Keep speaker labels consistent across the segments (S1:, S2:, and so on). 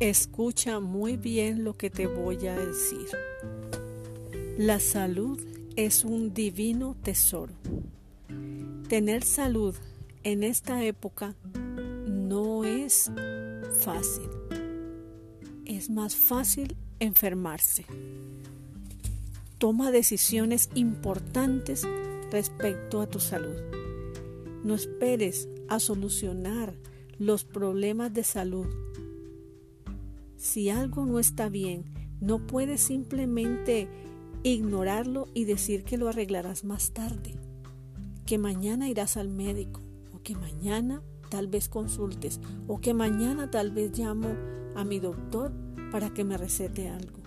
S1: Escucha muy bien lo que te voy a decir. La salud es un divino tesoro. Tener salud en esta época no es fácil. Es más fácil enfermarse. Toma decisiones importantes respecto a tu salud. No esperes a solucionar los problemas de salud si algo no está bien, no puedes simplemente ignorarlo y decir que lo arreglarás más tarde, que mañana irás al médico o que mañana tal vez consultes o que mañana tal vez llamo a mi doctor para que me recete algo.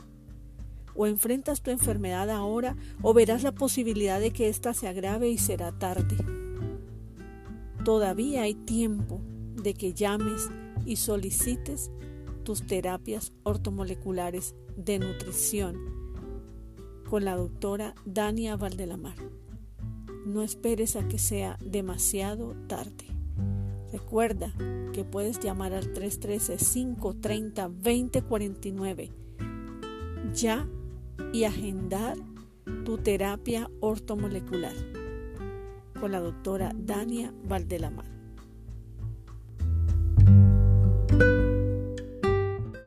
S1: O enfrentas tu enfermedad ahora o verás la posibilidad de que ésta se agrave y será tarde. Todavía hay tiempo de que llames y solicites tus terapias ortomoleculares de nutrición con la doctora Dania Valdelamar. No esperes a que sea demasiado tarde. Recuerda que puedes llamar al 313-530-2049 ya y agendar tu terapia ortomolecular con la doctora Dania Valdelamar.